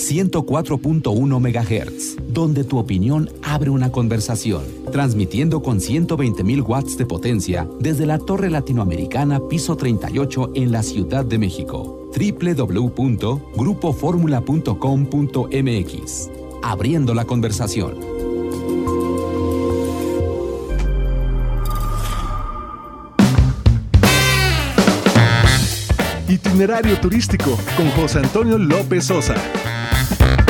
104.1 MHz, donde tu opinión abre una conversación, transmitiendo con 120.000 watts de potencia desde la Torre Latinoamericana Piso 38 en la Ciudad de México. www.grupoformula.com.mx. Abriendo la conversación. Itinerario turístico con José Antonio López Sosa. Thank you.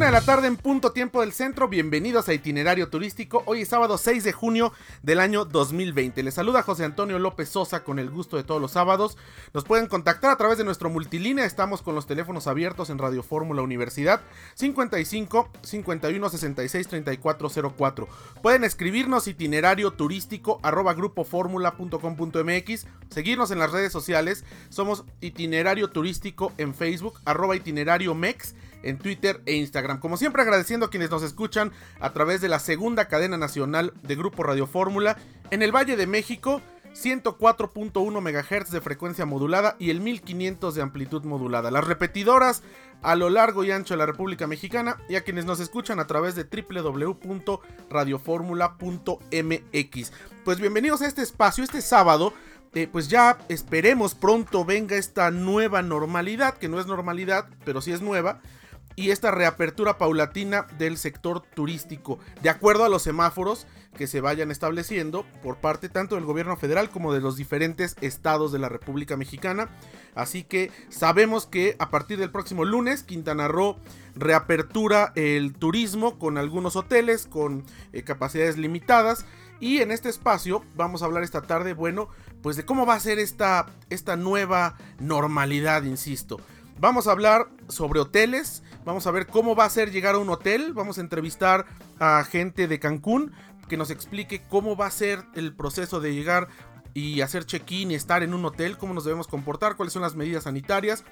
Tarde en punto tiempo del centro, bienvenidos a Itinerario Turístico. Hoy es sábado 6 de junio del año 2020. Les saluda José Antonio López Sosa con el gusto de todos los sábados. Nos pueden contactar a través de nuestro multilínea. Estamos con los teléfonos abiertos en Radio Fórmula Universidad 55 51 66 34 04. Pueden escribirnos itinerario turístico arroba grupoformula.com.mx. Seguirnos en las redes sociales. Somos itinerario turístico en Facebook arroba itinerario mex en Twitter e Instagram. Como siempre agradeciendo a quienes nos escuchan a través de la segunda cadena nacional de Grupo Radio Fórmula en el Valle de México. 104.1 MHz de frecuencia modulada y el 1500 de amplitud modulada. Las repetidoras a lo largo y ancho de la República Mexicana y a quienes nos escuchan a través de www.radioformula.mx. Pues bienvenidos a este espacio, este sábado. Eh, pues ya esperemos pronto venga esta nueva normalidad, que no es normalidad, pero sí es nueva y esta reapertura paulatina del sector turístico, de acuerdo a los semáforos que se vayan estableciendo por parte tanto del gobierno federal como de los diferentes estados de la República Mexicana. Así que sabemos que a partir del próximo lunes Quintana Roo reapertura el turismo con algunos hoteles con eh, capacidades limitadas y en este espacio vamos a hablar esta tarde, bueno, pues de cómo va a ser esta, esta nueva normalidad, insisto. Vamos a hablar sobre hoteles, vamos a ver cómo va a ser llegar a un hotel, vamos a entrevistar a gente de Cancún que nos explique cómo va a ser el proceso de llegar y hacer check-in y estar en un hotel, cómo nos debemos comportar, cuáles son las medidas sanitarias.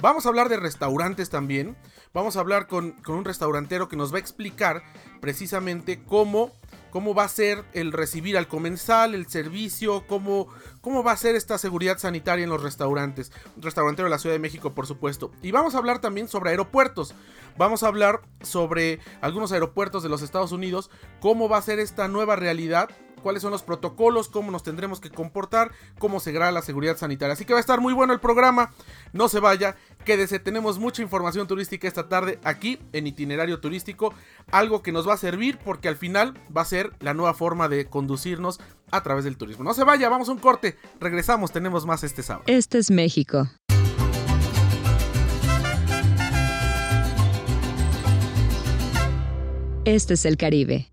Vamos a hablar de restaurantes también. Vamos a hablar con, con un restaurantero que nos va a explicar precisamente cómo cómo va a ser el recibir al comensal, el servicio, cómo, cómo va a ser esta seguridad sanitaria en los restaurantes. Un restaurantero de la Ciudad de México, por supuesto. Y vamos a hablar también sobre aeropuertos. Vamos a hablar sobre algunos aeropuertos de los Estados Unidos, cómo va a ser esta nueva realidad cuáles son los protocolos, cómo nos tendremos que comportar, cómo se graba la seguridad sanitaria. Así que va a estar muy bueno el programa. No se vaya, quédese, tenemos mucha información turística esta tarde aquí en itinerario turístico, algo que nos va a servir porque al final va a ser la nueva forma de conducirnos a través del turismo. No se vaya, vamos a un corte, regresamos, tenemos más este sábado. Este es México. Este es el Caribe.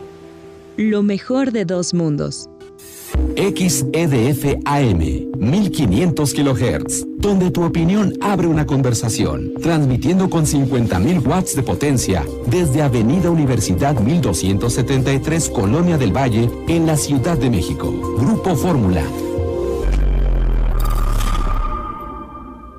Lo mejor de dos mundos. XEDF AM 1500 kHz, donde tu opinión abre una conversación, transmitiendo con 50.000 watts de potencia desde Avenida Universidad 1273, Colonia del Valle, en la Ciudad de México. Grupo Fórmula.